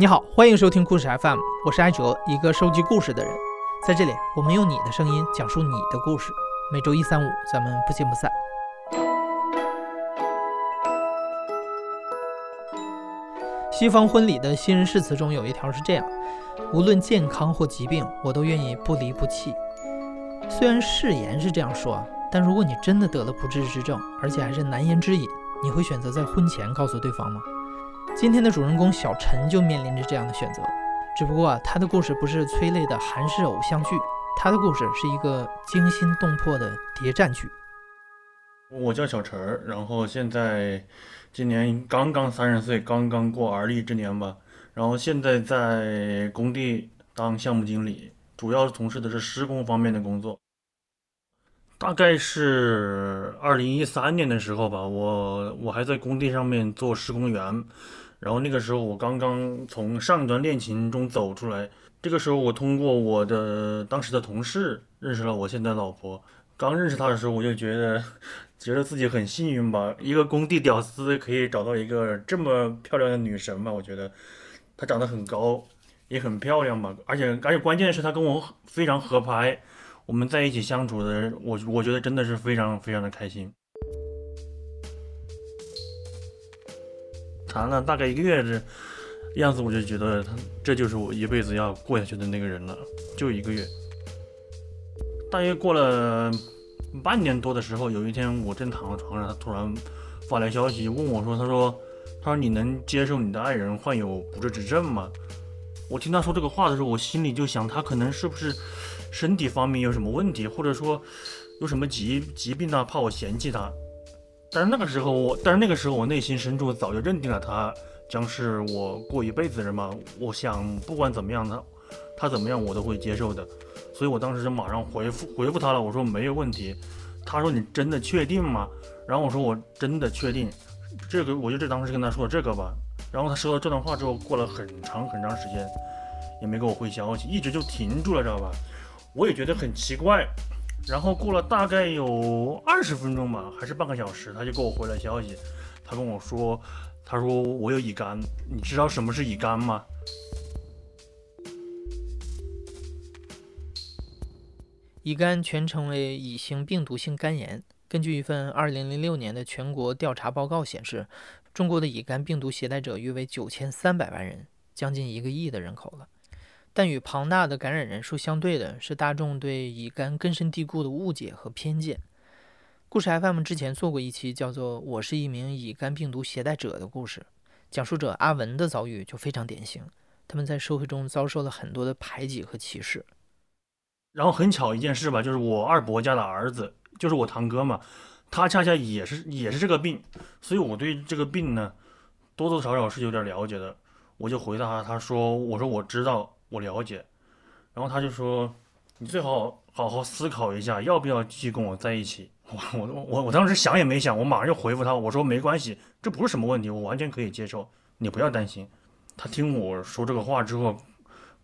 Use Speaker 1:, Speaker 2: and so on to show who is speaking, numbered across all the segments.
Speaker 1: 你好，欢迎收听故事 FM，我是艾哲，一个收集故事的人。在这里，我们用你的声音讲述你的故事。每周一、三、五，咱们不见不散。西方婚礼的新人誓词中有一条是这样：无论健康或疾病，我都愿意不离不弃。虽然誓言是这样说，但如果你真的得了不治之症，而且还是难言之隐，你会选择在婚前告诉对方吗？今天的主人公小陈就面临着这样的选择，只不过啊，他的故事不是催泪的韩式偶像剧，他的故事是一个惊心动魄的谍战剧。
Speaker 2: 我叫小陈儿，然后现在今年刚刚三十岁，刚刚过而立之年吧。然后现在在工地当项目经理，主要从事的是施工方面的工作。大概是二零一三年的时候吧，我我还在工地上面做施工员。然后那个时候我刚刚从上一段恋情中走出来，这个时候我通过我的当时的同事认识了我现在老婆。刚认识她的时候我就觉得，觉得自己很幸运吧，一个工地屌丝可以找到一个这么漂亮的女神吧。我觉得她长得很高，也很漂亮嘛，而且而且关键是她跟我非常合拍，我们在一起相处的，我我觉得真的是非常非常的开心。谈了大概一个月的样子，我就觉得他这就是我一辈子要过下去的那个人了。就一个月，大约过了半年多的时候，有一天我正躺在床上，他突然发来消息问我说：“他说，他说你能接受你的爱人患有不治之症吗？”我听他说这个话的时候，我心里就想，他可能是不是身体方面有什么问题，或者说有什么疾疾病啊，怕我嫌弃他。但是那个时候我，但是那个时候我内心深处早就认定了他将是我过一辈子的人嘛。我想不管怎么样，他他怎么样我都会接受的。所以我当时就马上回复回复他了，我说没有问题。他说你真的确定吗？然后我说我真的确定。这个我就这当时跟他说这个吧。然后他收到这段话之后，过了很长很长时间也没给我回消息，一直就停住了，知道吧？我也觉得很奇怪。然后过了大概有二十分钟吧，还是半个小时，他就给我回了消息。他跟我说：“他说我有乙肝，你知道什么是乙肝吗？”
Speaker 1: 乙肝全称为乙型病毒性肝炎。根据一份2006年的全国调查报告显示，中国的乙肝病毒携带者约为9300万人，将近一个亿的人口了。但与庞大的感染人数相对的是，大众对乙肝根深蒂固的误解和偏见。故事 FM 之前做过一期叫做《我是一名乙肝病毒携带者》的故事，讲述者阿文的遭遇就非常典型。他们在社会中遭受了很多的排挤和歧视。
Speaker 2: 然后很巧一件事吧，就是我二伯家的儿子，就是我堂哥嘛，他恰恰也是也是这个病，所以我对这个病呢，多多少少是有点了解的。我就回答他，他说：“我说我知道。”我了解，然后他就说：“你最好好好思考一下，要不要继续跟我在一起。”我我我我当时想也没想，我马上就回复他，我说：“没关系，这不是什么问题，我完全可以接受，你不要担心。”他听我说这个话之后，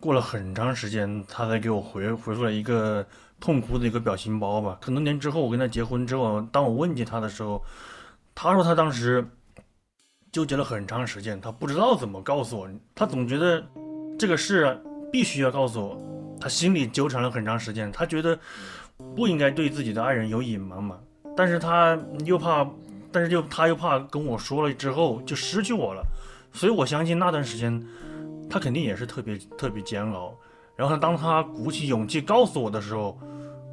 Speaker 2: 过了很长时间，他才给我回回复了一个痛哭的一个表情包吧。很多年之后，我跟他结婚之后，当我问起他的时候，他说他当时纠结了很长时间，他不知道怎么告诉我，他总觉得这个事。必须要告诉我，他心里纠缠了很长时间，他觉得不应该对自己的爱人有隐瞒嘛，但是他又怕，但是又他又怕跟我说了之后就失去我了，所以我相信那段时间他肯定也是特别特别煎熬。然后当他鼓起勇气告诉我的时候，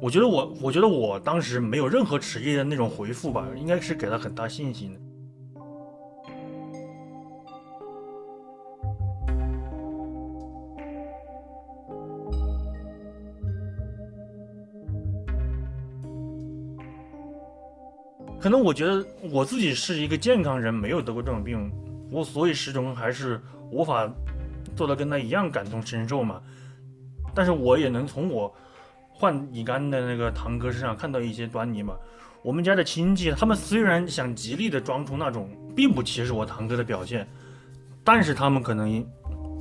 Speaker 2: 我觉得我我觉得我当时没有任何迟疑的那种回复吧，应该是给他很大信心的。可能我觉得我自己是一个健康人，没有得过这种病，我所以始终还是无法做到跟他一样感同身受嘛。但是我也能从我患乙肝的那个堂哥身上看到一些端倪嘛。我们家的亲戚，他们虽然想极力的装出那种并不歧视我堂哥的表现，但是他们可能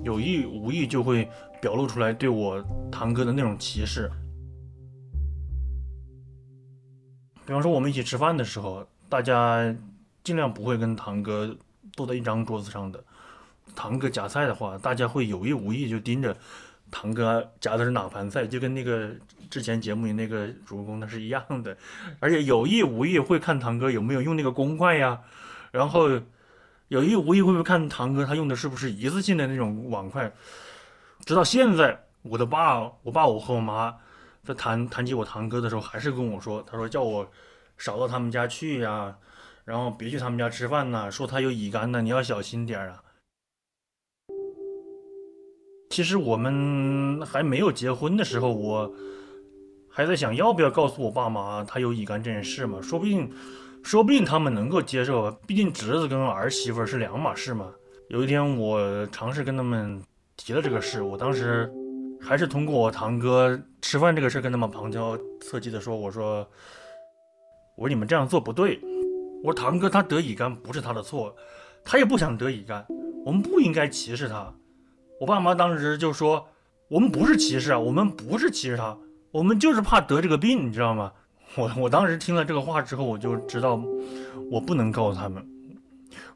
Speaker 2: 有意无意就会表露出来对我堂哥的那种歧视。比方说，我们一起吃饭的时候，大家尽量不会跟堂哥坐在一张桌子上的。堂哥夹菜的话，大家会有意无意就盯着堂哥夹的是哪盘菜，就跟那个之前节目里那个主人公那是一样的，而且有意无意会看堂哥有没有用那个公筷呀，然后有意无意会不会看堂哥他用的是不是一次性的那种碗筷，直到现在，我的爸、我爸、我和我妈在谈谈起我堂哥的时候，还是跟我说，他说叫我少到他们家去呀。然后别去他们家吃饭呐，说他有乙肝呢，你要小心点啊。其实我们还没有结婚的时候，我还在想要不要告诉我爸妈他有乙肝这件事嘛，说不定，说不定他们能够接受，毕竟侄子跟儿媳妇是两码事嘛。有一天我尝试跟他们提了这个事，我当时还是通过我堂哥吃饭这个事跟他们旁敲侧击的说，我说，我说你们这样做不对。我说堂哥他得乙肝不是他的错，他也不想得乙肝，我们不应该歧视他。我爸妈当时就说，我们不是歧视啊，我们不是歧视他，我们就是怕得这个病，你知道吗？我我当时听了这个话之后，我就知道我不能告诉他们。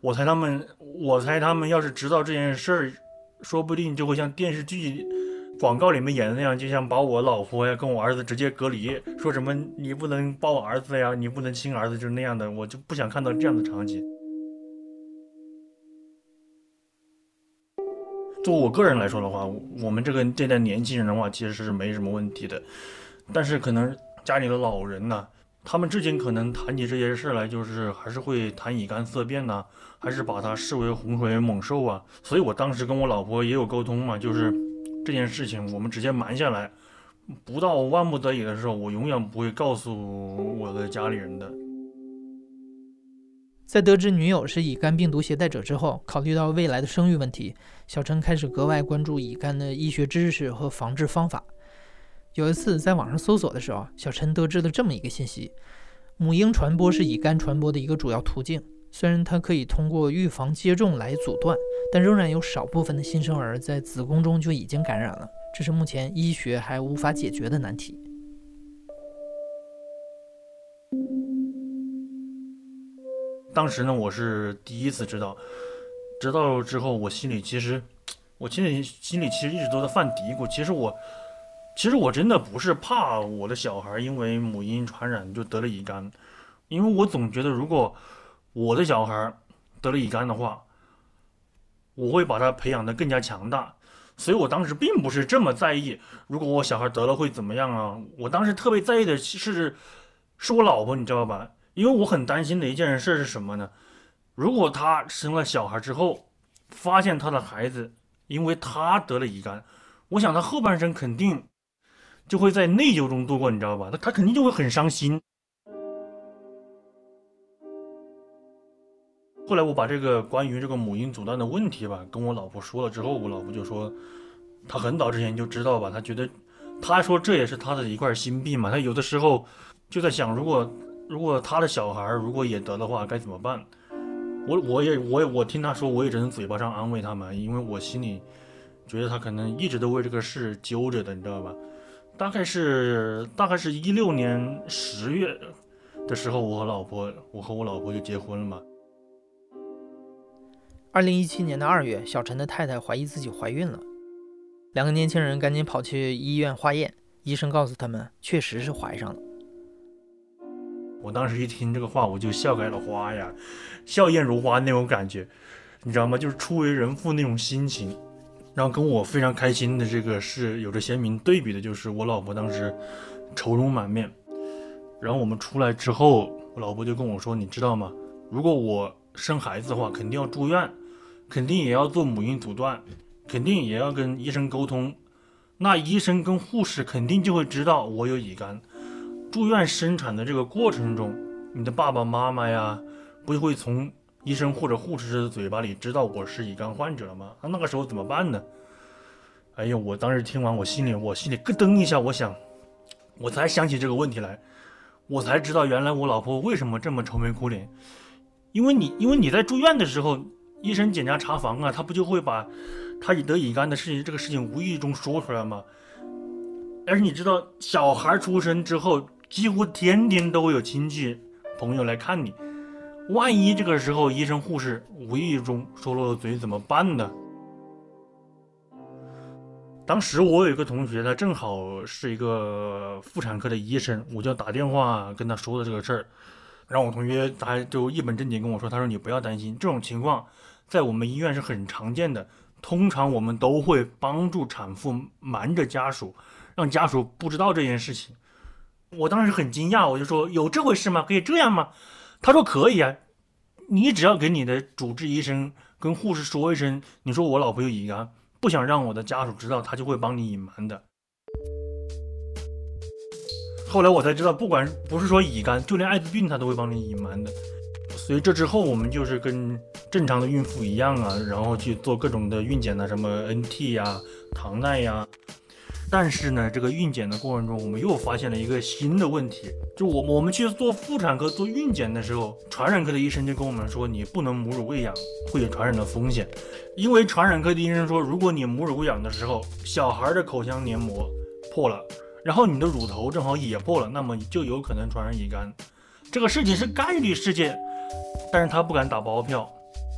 Speaker 2: 我猜他们，我猜他们要是知道这件事儿，说不定就会像电视剧。广告里面演的那样，就像把我老婆呀跟我儿子直接隔离，说什么你不能抱我儿子呀，你不能亲儿子，就是那样的，我就不想看到这样的场景。做我个人来说的话，我们这个这代年轻人的话，其实是没什么问题的，但是可能家里的老人呢，他们之前可能谈起这些事来，就是还是会谈乙肝色变呐，还是把它视为洪水猛兽啊，所以我当时跟我老婆也有沟通嘛，就是。这件事情我们直接瞒下来，不到万不得已的时候，我永远不会告诉我的家里人的。
Speaker 1: 在得知女友是乙肝病毒携带者之后，考虑到未来的生育问题，小陈开始格外关注乙肝的医学知识和防治方法。有一次在网上搜索的时候，小陈得知了这么一个信息：母婴传播是乙肝传播的一个主要途径。虽然它可以通过预防接种来阻断，但仍然有少部分的新生儿在子宫中就已经感染了，这是目前医学还无法解决的难题。
Speaker 2: 当时呢，我是第一次知道，知道之后，我心里其实，我心里心里其实一直都在犯嘀咕。其实我，其实我真的不是怕我的小孩因为母婴传染就得了乙肝，因为我总觉得如果。我的小孩得了乙肝的话，我会把他培养的更加强大，所以我当时并不是这么在意，如果我小孩得了会怎么样啊？我当时特别在意的是，是我老婆，你知道吧？因为我很担心的一件事是什么呢？如果她生了小孩之后，发现她的孩子因为她得了乙肝，我想她后半生肯定就会在内疚中度过，你知道吧？她她肯定就会很伤心。后来我把这个关于这个母婴阻断的问题吧，跟我老婆说了之后，我老婆就说，她很早之前就知道吧，她觉得，她说这也是她的一块心病嘛，她有的时候就在想，如果如果她的小孩如果也得的话该怎么办？我我也我也我听她说，我也只能嘴巴上安慰她嘛，因为我心里觉得她可能一直都为这个事揪着的，你知道吧？大概是大概是一六年十月的时候，我和老婆我和我老婆就结婚了嘛。
Speaker 1: 二零一七年的二月，小陈的太太怀疑自己怀孕了，两个年轻人赶紧跑去医院化验，医生告诉他们，确实是怀上了。
Speaker 2: 我当时一听这个话，我就笑开了花呀，笑靥如花那种感觉，你知道吗？就是初为人父那种心情。然后跟我非常开心的这个是有着鲜明对比的，就是我老婆当时愁容满面。然后我们出来之后，我老婆就跟我说：“你知道吗？如果我生孩子的话，肯定要住院。”肯定也要做母婴阻断，肯定也要跟医生沟通。那医生跟护士肯定就会知道我有乙肝。住院生产的这个过程中，你的爸爸妈妈呀，不会从医生或者护士的嘴巴里知道我是乙肝患者了吗？那那个时候怎么办呢？哎呦，我当时听完，我心里我心里咯噔一下，我想，我才想起这个问题来，我才知道原来我老婆为什么这么愁眉苦脸，因为你因为你在住院的时候。医生检查查房啊，他不就会把他得乙肝的事情这个事情无意中说出来吗？而且你知道，小孩出生之后，几乎天天都会有亲戚朋友来看你，万一这个时候医生护士无意中说漏了嘴怎么办呢？当时我有一个同学，他正好是一个妇产科的医生，我就打电话跟他说的这个事儿，然后我同学他就一本正经跟我说，他说你不要担心，这种情况在我们医院是很常见的，通常我们都会帮助产妇瞒着家属，让家属不知道这件事情。我当时很惊讶，我就说有这回事吗？可以这样吗？他说可以啊，你只要给你的主治医生跟护士说一声，你说我老婆有乙肝。不想让我的家属知道，他就会帮你隐瞒的。后来我才知道，不管不是说乙肝，就连艾滋病他都会帮你隐瞒的。所以这之后，我们就是跟正常的孕妇一样啊，然后去做各种的孕检的，什么 NT 呀、糖耐呀。但是呢，这个孕检的过程中，我们又发现了一个新的问题，就我我们去做妇产科做孕检的时候，传染科的医生就跟我们说，你不能母乳喂养，会有传染的风险。因为传染科的医生说，如果你母乳喂养的时候，小孩的口腔黏膜破了，然后你的乳头正好也破了，那么就有可能传染乙肝。这个事情是概率事件，但是他不敢打包票。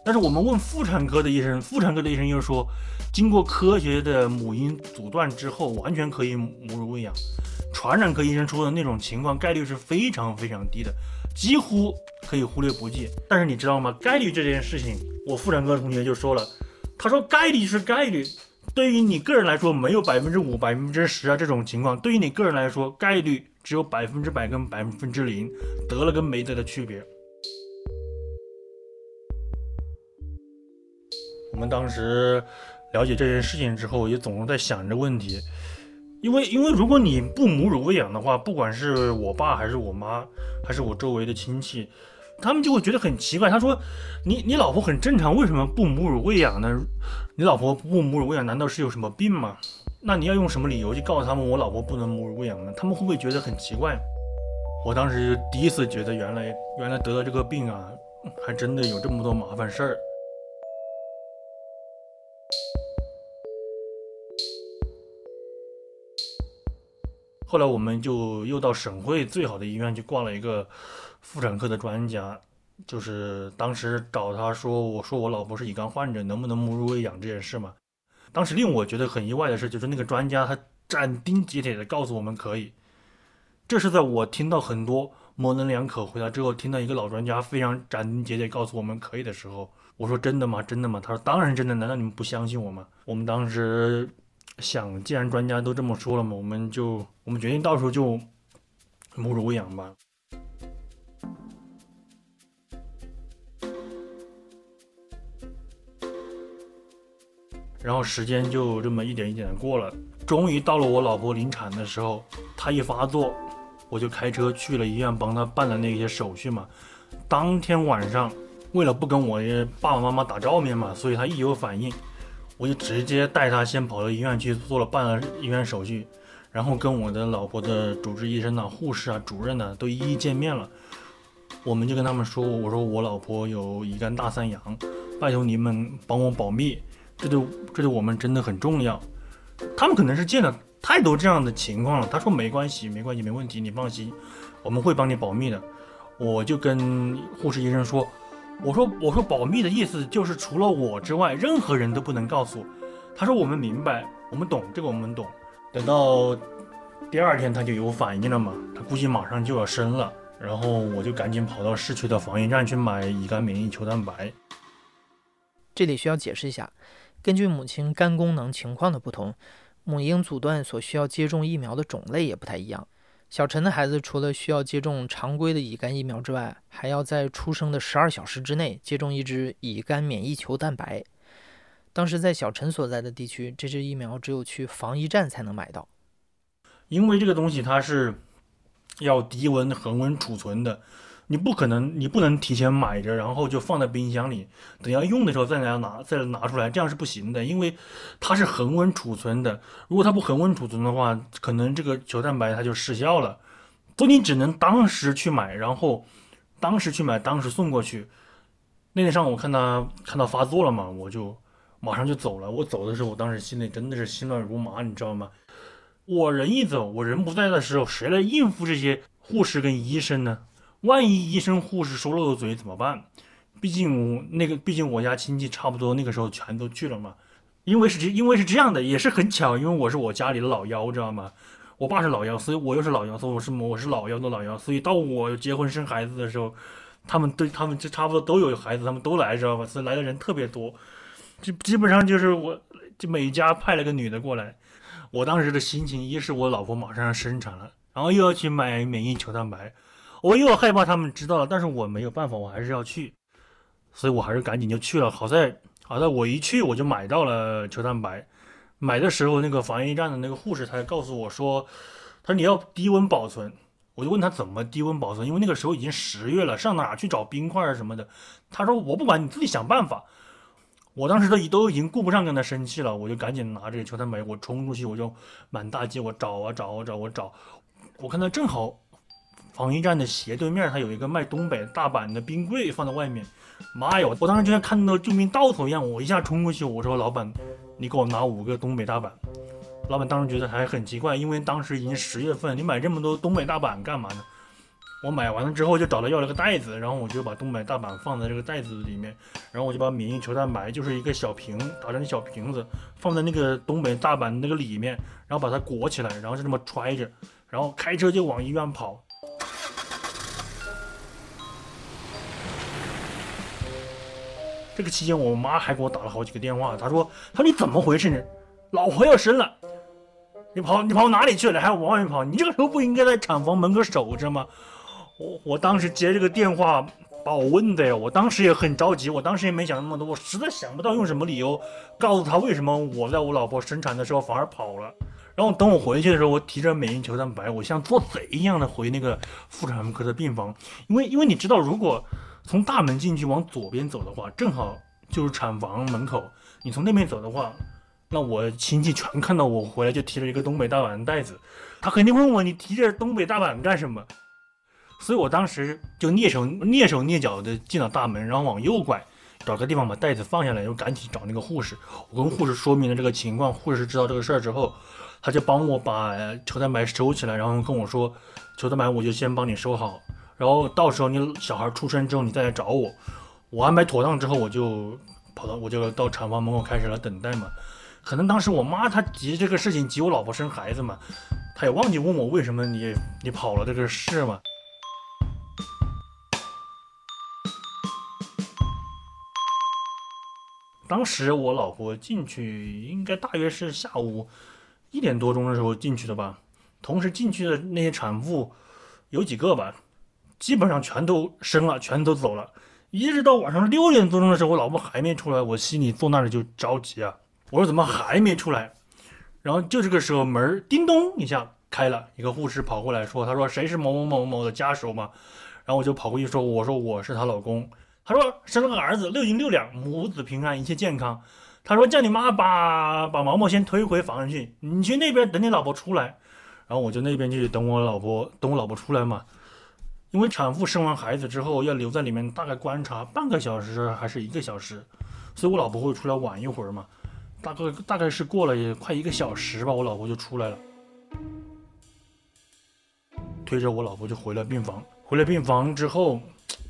Speaker 2: 但是我们问妇产科的医生，妇产科的医生又说，经过科学的母婴阻断之后，完全可以母乳喂养。传染科医生说的那种情况概率是非常非常低的，几乎可以忽略不计。但是你知道吗？概率这件事情，我妇产科的同学就说了，他说概率是概率，对于你个人来说没有百分之五、百分之十啊这种情况，对于你个人来说概率只有百分之百跟百分之零，得了跟没得的区别。我们当时了解这件事情之后，也总是在想着问题，因为因为如果你不母乳喂养的话，不管是我爸还是我妈，还是我周围的亲戚，他们就会觉得很奇怪。他说：“你你老婆很正常，为什么不母乳喂养呢？你老婆不母乳喂养，难道是有什么病吗？那你要用什么理由去告诉他们我老婆不能母乳喂养呢？他们会不会觉得很奇怪？”我当时第一次觉得，原来原来得了这个病啊，还真的有这么多麻烦事儿。后来我们就又到省会最好的医院去挂了一个妇产科的专家，就是当时找他说，我说我老婆是乙肝患者，能不能母乳喂养这件事嘛？当时令我觉得很意外的是，就是那个专家他斩钉截铁的告诉我们可以。这是在我听到很多模棱两可回答之后，听到一个老专家非常斩钉截铁告诉我们可以的时候，我说真的吗？真的吗？他说当然真的，难道你们不相信我吗？我们当时。想，既然专家都这么说了嘛，我们就我们决定到时候就母乳喂养吧。然后时间就这么一点一点的过了，终于到了我老婆临产的时候，她一发作，我就开车去了医院帮她办了那些手续嘛。当天晚上，为了不跟我爸爸妈妈打照面嘛，所以她一有反应。我就直接带他先跑到医院去做了办了医院手续，然后跟我的老婆的主治医生啊、护士啊、主任呢都一一见面了。我们就跟他们说：“我说我老婆有乙肝大三阳，拜托你们帮我保密，这对这对我们真的很重要。”他们可能是见了太多这样的情况了。他说：“没关系，没关系，没问题，你放心，我们会帮你保密的。”我就跟护士医生说。我说我说保密的意思就是除了我之外，任何人都不能告诉。他说我们明白，我们懂这个，我们懂。等到第二天他就有反应了嘛，他估计马上就要生了。然后我就赶紧跑到市区的防疫站去买乙肝免疫球蛋白。
Speaker 1: 这里需要解释一下，根据母亲肝功能情况的不同，母婴阻断所需要接种疫苗的种类也不太一样。小陈的孩子除了需要接种常规的乙肝疫苗之外，还要在出生的十二小时之内接种一支乙肝免疫球蛋白。当时在小陈所在的地区，这支疫苗只有去防疫站才能买到，
Speaker 2: 因为这个东西它是要低温恒温储存的。你不可能，你不能提前买着，然后就放在冰箱里，等要用的时候再来拿，再拿出来，这样是不行的，因为它是恒温储存的。如果它不恒温储存的话，可能这个球蛋白它就失效了。所以你只能当时去买，然后当时去买，当时送过去。那天上午我看他看到发作了嘛，我就马上就走了。我走的时候，我当时心里真的是心乱如麻，你知道吗？我人一走，我人不在的时候，谁来应付这些护士跟医生呢？万一医生护士说漏了嘴怎么办？毕竟我那个，毕竟我家亲戚差不多那个时候全都去了嘛。因为是这，因为是这样的，也是很巧，因为我是我家里的老幺，知道吗？我爸是老幺，所以我又是老幺，所以我是我是老幺的老幺，所以到我结婚生孩子的时候，他们对他们就差不多都有孩子，他们都来，知道吧？所以来的人特别多，就基本上就是我就每家派了个女的过来。我当时的心情，一是我老婆马上要生产了，然后又要去买免疫球蛋白，我又害怕他们知道了，但是我没有办法，我还是要去，所以我还是赶紧就去了。好在好在我一去我就买到了球蛋白。买的时候，那个防疫站的那个护士才告诉我说，他说你要低温保存。我就问他怎么低温保存，因为那个时候已经十月了，上哪去找冰块啊什么的？他说我不管，你自己想办法。我当时都都已经顾不上跟他生气了，我就赶紧拿这个球蛋白，我冲出去，我就满大街我找啊找啊找，我找，我看到正好防疫站的斜对面，他有一个卖东北大板的冰柜放在外面。妈呀！我当时就像看到救命稻草一样，我一下冲过去，我说老板。你给我拿五个东北大板，老板当时觉得还很奇怪，因为当时已经十月份，你买这么多东北大板干嘛呢？我买完了之后就找他要了个袋子，然后我就把东北大板放在这个袋子里面，然后我就把免疫球蛋白就是一个小瓶打成小瓶子放在那个东北大板那个里面，然后把它裹起来，然后就这么揣着，然后开车就往医院跑。这个期间，我妈还给我打了好几个电话。她说：“她说你怎么回事呢？老婆要生了，你跑你跑哪里去了？还要往外面跑？你这个时候不应该在产房门口守着吗？”我我当时接这个电话，把我问的呀。我当时也很着急，我当时也没想那么多，我实在想不到用什么理由告诉他为什么我在我老婆生产的时候反而跑了。然后等我回去的时候，我提着免疫球蛋白，我像做贼一样的回那个妇产科的病房，因为因为你知道，如果从大门进去往左边走的话，正好就是产房门口。你从那边走的话，那我亲戚全看到我回来就提了一个东北大板袋子，他肯定问我你提着东北大板干什么？所以我当时就蹑手蹑手蹑脚的进了大门，然后往右拐，找个地方把袋子放下来，又赶紧找那个护士。我跟护士说明了这个情况，护士知道这个事儿之后，他就帮我把球蛋白收起来，然后跟我说，球蛋白我就先帮你收好。然后到时候你小孩出生之后，你再来找我。我安排妥当之后，我就跑到我就到产房门口开始了等待嘛。可能当时我妈她急这个事情，急我老婆生孩子嘛，她也忘记问我为什么你你跑了这个事嘛。当时我老婆进去，应该大约是下午一点多钟的时候进去的吧。同时进去的那些产妇有几个吧。基本上全都生了，全都走了，一直到晚上六点多钟的时候，我老婆还没出来，我心里坐那里就着急啊！我说怎么还没出来？然后就这个时候门叮咚一下开了，一个护士跑过来说：“他说谁是某某某某的家属吗？”然后我就跑过去说：“我说我是她老公。”他说生了个儿子，六斤六两，母子平安，一切健康。他说叫你妈把把毛毛先推回房去，你去那边等你老婆出来。然后我就那边去等我老婆，等我老婆出来嘛。因为产妇生完孩子之后要留在里面，大概观察半个小时还是一个小时，所以我老婆会出来晚一会儿嘛。大概大概是过了也快一个小时吧，我老婆就出来了，推着我老婆就回了病房。回了病房之后，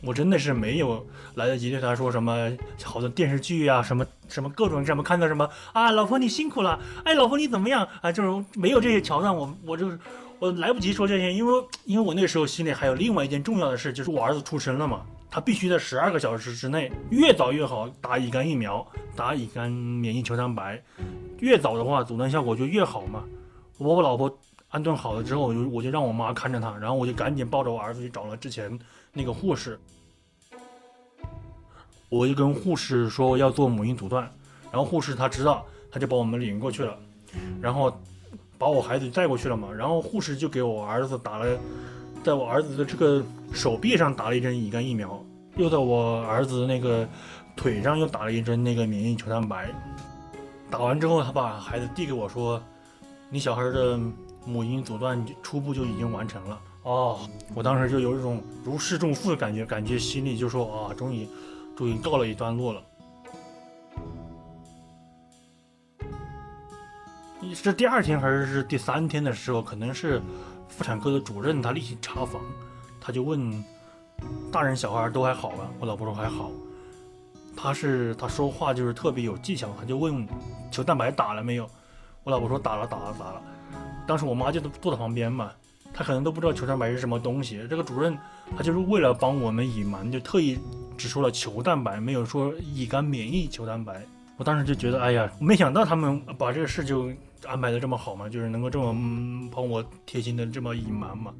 Speaker 2: 我真的是没有来得及对她说什么，好多电视剧啊，什么什么各种什么看到什么啊，老婆你辛苦了，哎，老婆你怎么样啊，就是没有这些桥段，我我就是。我来不及说这些，因为因为我那时候心里还有另外一件重要的事，就是我儿子出生了嘛，他必须在十二个小时之内，越早越好打乙肝疫苗，打乙肝免疫球蛋白，越早的话阻断效果就越好嘛。我把我老婆安顿好了之后，我就我就让我妈看着他，然后我就赶紧抱着我儿子去找了之前那个护士，我就跟护士说要做母婴阻断，然后护士他知道，他就把我们领过去了，然后。把我孩子带过去了嘛，然后护士就给我儿子打了，在我儿子的这个手臂上打了一针乙肝疫苗，又在我儿子那个腿上又打了一针那个免疫球蛋白。打完之后，他把孩子递给我说：“你小孩的母婴阻断初步就已经完成了。”哦，我当时就有一种如释重负的感觉，感觉心里就说：“啊，终于，终于告了一段落了。”是第二天还是是第三天的时候，可能是妇产科的主任他例行查房，他就问大人小孩都还好吧？我老婆说还好。他是他说话就是特别有技巧，他就问球蛋白打了没有？我老婆说打了打了打了。当时我妈就坐在旁边嘛，她可能都不知道球蛋白是什么东西。这个主任他就是为了帮我们隐瞒，就特意只说了球蛋白，没有说乙肝免疫球蛋白。我当时就觉得，哎呀，没想到他们把这个事就安排的这么好嘛，就是能够这么帮我贴心的这么隐瞒嘛。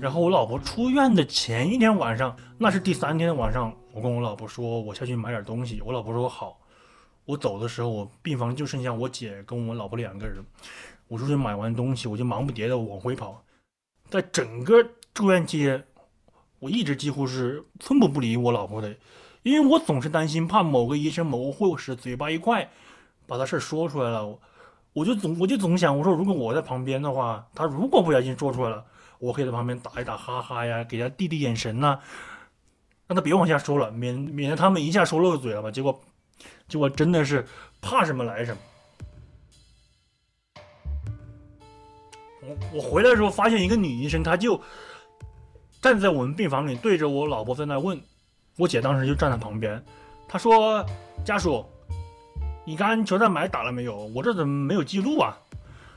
Speaker 2: 然后我老婆出院的前一天晚上，那是第三天晚上，我跟我老婆说，我下去买点东西。我老婆说好。我走的时候，我病房就剩下我姐跟我老婆两个人。我出去买完东西，我就忙不迭的往回跑，在整个住院期间，我一直几乎是寸步不离我老婆的。因为我总是担心，怕某个医生、某个护士嘴巴一快，把他事儿说出来了，我就总我就总想，我说如果我在旁边的话，他如果不小心说出来了，我可以在旁边打一打哈哈呀，给他递递眼神呐，让他别往下说了，免免得他们一下说漏嘴了吧。结果，结果真的是怕什么来什么。我我回来的时候发现一个女医生，她就站在我们病房里，对着我老婆在那问。我姐当时就站在旁边，她说：“家属，乙肝球蛋白打了没有？我这怎么没有记录啊？”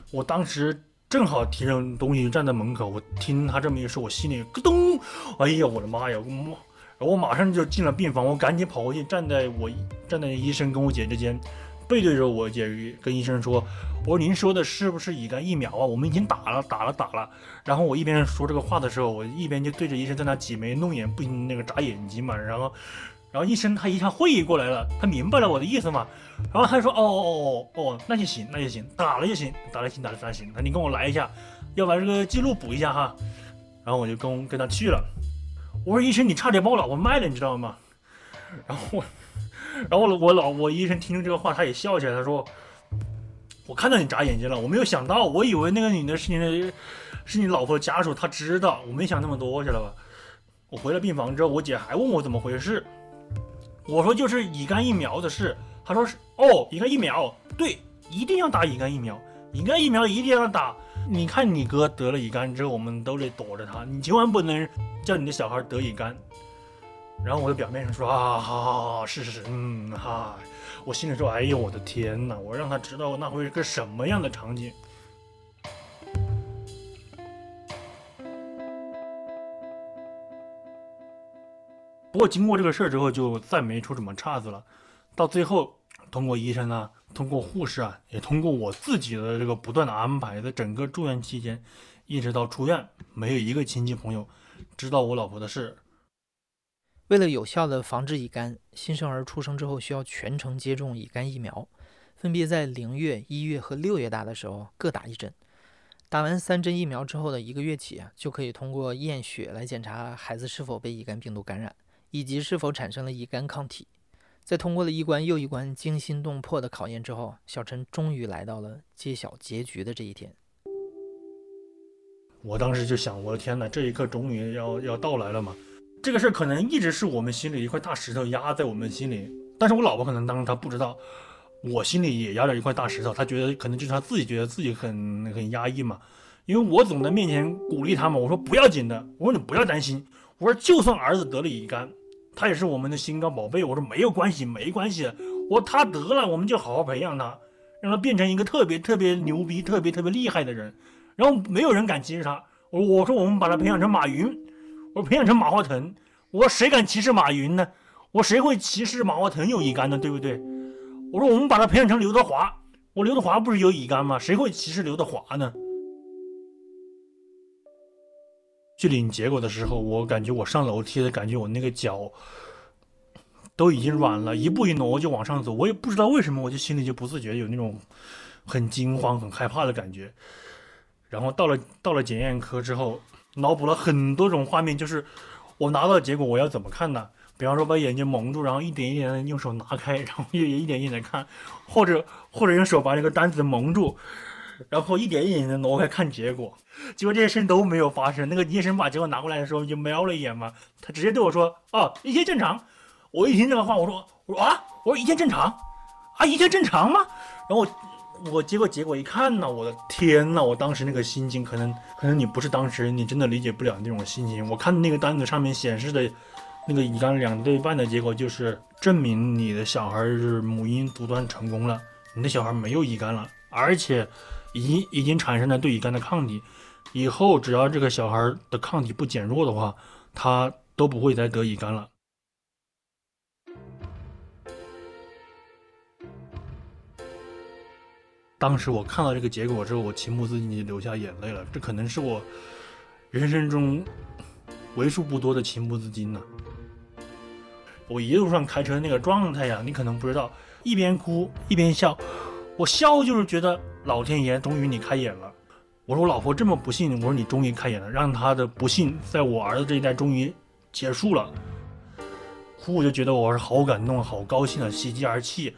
Speaker 2: 我当时正好提着东西站在门口，我听他这么一说，我心里咯噔，哎呀，我的妈呀！然后我马上就进了病房，我赶紧跑过去，站在我站在医生跟我姐之间。背对着我姐跟医生说：“我说您说的是不是乙肝疫苗啊？我们已经打了，打了，打了。”然后我一边说这个话的时候，我一边就对着医生在那挤眉弄眼，不停那个眨眼睛嘛。然后，然后医生他一下会意过来了，他明白了我的意思嘛。然后他就说：“哦哦哦哦，那就行，那就行，打了就行，打了行，打了打行。那你跟我来一下，要把这个记录补一下哈。”然后我就跟跟他去了。我说：“医生，你差点把我老婆卖了，你知道吗？”然后我。然后我老我医生听了这个话，他也笑起来。他说：“我看到你眨眼睛了，我没有想到，我以为那个女的是你的，是你老婆的家属，他知道，我没想那么多，知道吧？”我回了病房之后，我姐还问我怎么回事，我说就是乙肝疫苗的事。他说是哦，乙肝疫苗，对，一定要打乙肝疫苗，乙肝疫苗一定要打。你看你哥得了乙肝之后，我们都得躲着他，你千万不能叫你的小孩得乙肝。然后我就表面上说啊，好好好，是是是，嗯哈，我心里说，哎呦我的天哪，我让他知道那会是个什么样的场景。过经过这个事儿之后，就再没出什么岔子了。到最后，通过医生啊，通过护士啊，也通过我自己的这个不断的安排，在整个住院期间，一直到出院，没有一个亲戚朋友知道我老婆的事。
Speaker 1: 为了有效的防治乙肝，新生儿出生之后需要全程接种乙肝疫苗，分别在零月、一月和六月大的时候各打一针。打完三针疫苗之后的一个月起啊，就可以通过验血来检查孩子是否被乙肝病毒感染，以及是否产生了乙肝抗体。在通过了一关又一关惊心动魄的考验之后，小陈终于来到了揭晓结局的这一天。
Speaker 2: 我当时就想，我的天哪，这一刻终于要要到来了嘛！这个事儿可能一直是我们心里一块大石头压在我们心里，但是我老婆可能当时她不知道，我心里也压着一块大石头，她觉得可能就是她自己觉得自己很很压抑嘛，因为我总在面前鼓励她嘛，我说不要紧的，我说你不要担心，我说就算儿子得了乙肝，他也是我们的心肝宝贝，我说没有关系，没关系，我他得了，我们就好好培养他，让他变成一个特别特别牛逼、特别特别厉害的人，然后没有人敢歧视他，我我说我们把他培养成马云。我说培养成马化腾，我谁敢歧视马云呢？我谁会歧视马化腾有乙肝呢？对不对？我说我们把他培养成刘德华，我刘德华不是有乙肝吗？谁会歧视刘德华呢？去领结果的时候，我感觉我上楼梯的感觉，我那个脚都已经软了，一步一挪就往上走。我也不知道为什么，我就心里就不自觉有那种很惊慌、很害怕的感觉。然后到了到了检验科之后。脑补了很多种画面，就是我拿到结果我要怎么看呢？比方说把眼睛蒙住，然后一点一点的用手拿开，然后又一点一点的看，或者或者用手把那个单子蒙住，然后一点一点的挪开看结果。结果这些事情都没有发生。那个医生把结果拿过来的时候就瞄了一眼嘛，他直接对我说：“哦，一切正常。”我一听这个话，我说：“我说啊，我说一切正常啊，一切正常吗？”然后。我我结果结果一看呢，我的天呐！我当时那个心情，可能可能你不是当时，你真的理解不了那种心情。我看那个单子上面显示的那个乙肝两对半的结果就是证明你的小孩是母婴阻断成功了，你的小孩没有乙肝了，而且已经已经产生了对乙肝的抗体。以后只要这个小孩的抗体不减弱的话，他都不会再得乙肝了。当时我看到这个结果之后，我情不自禁就流下眼泪了。这可能是我人生中为数不多的情不自禁呢。我一路上开车那个状态呀，你可能不知道，一边哭一边笑。我笑就是觉得老天爷终于你开眼了。我说我老婆这么不幸，我说你终于开眼了，让她的不幸在我儿子这一代终于结束了。哭我就觉得我是好感动，好高兴啊，喜极而泣。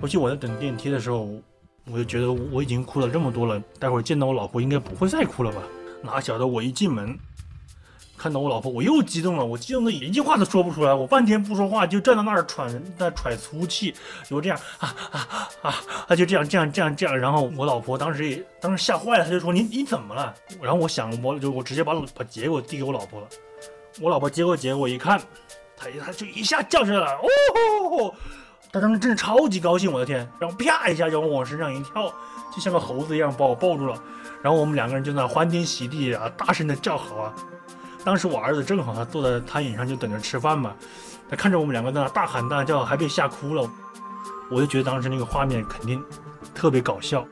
Speaker 2: 回去我在等电梯的时候。我就觉得我已经哭了这么多了，待会儿见到我老婆应该不会再哭了吧？哪晓得我一进门，看到我老婆，我又激动了，我激动的一句话都说不出来，我半天不说话，就站在那儿喘在喘粗气，就这样啊啊啊啊，就这样这样这样这样。然后我老婆当时也当时吓坏了，她就说你你怎么了？然后我想我就我直接把把结果递给我老婆了，我老婆接过结果一看，她她就一下叫起来了，哦。她当时真的超级高兴，我的天！然后啪一下就往我身上一跳，就像个猴子一样把我抱住了。然后我们两个人就那欢天喜地啊，大声的叫好啊。当时我儿子正好他坐在餐椅上就等着吃饭嘛，他看着我们两个在那大喊大叫，还被吓哭了。我就觉得当时那个画面肯定特别搞笑。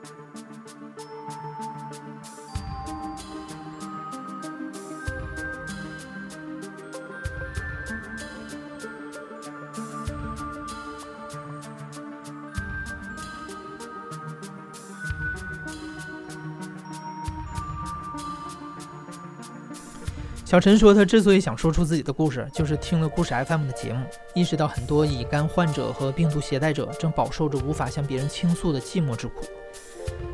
Speaker 1: 小陈说，他之所以想说出自己的故事，就是听了故事 FM 的节目，意识到很多乙肝患者和病毒携带者正饱受着无法向别人倾诉的寂寞之苦。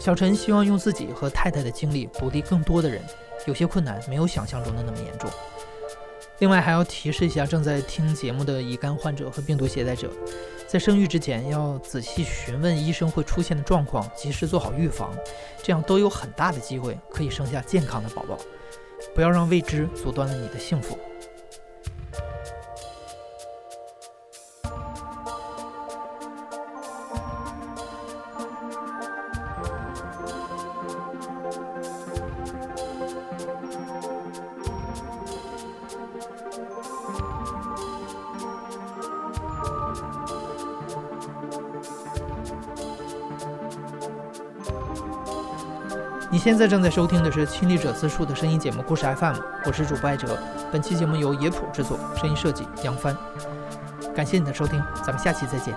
Speaker 1: 小陈希望用自己和太太的经历鼓励更多的人，有些困难没有想象中的那么严重。另外，还要提示一下正在听节目的乙肝患者和病毒携带者，在生育之前要仔细询问医生会出现的状况，及时做好预防，这样都有很大的机会可以生下健康的宝宝。不要让未知阻断了你的幸福。现在正在收听的是《亲历者自述》的声音节目《故事 FM》，我是主播艾哲。本期节目由野谱制作，声音设计杨帆。感谢你的收听，咱们下期再见。